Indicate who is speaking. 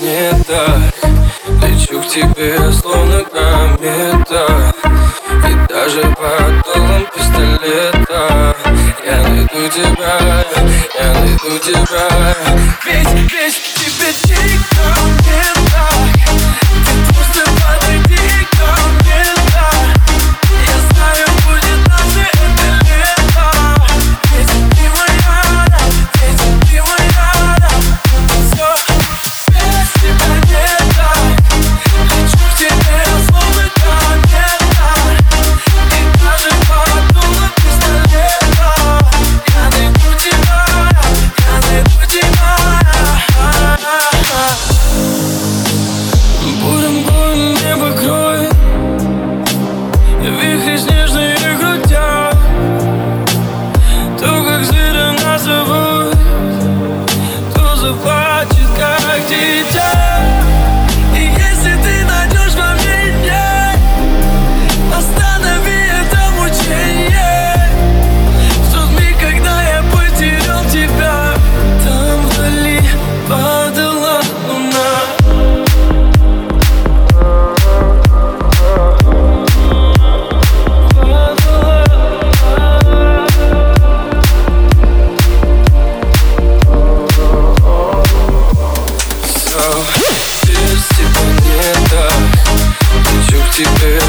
Speaker 1: не так Лечу к тебе, словно комета. И даже под долом пистолета. Я найду тебя, я найду тебя. Ведь, ведь тебе дико. тебе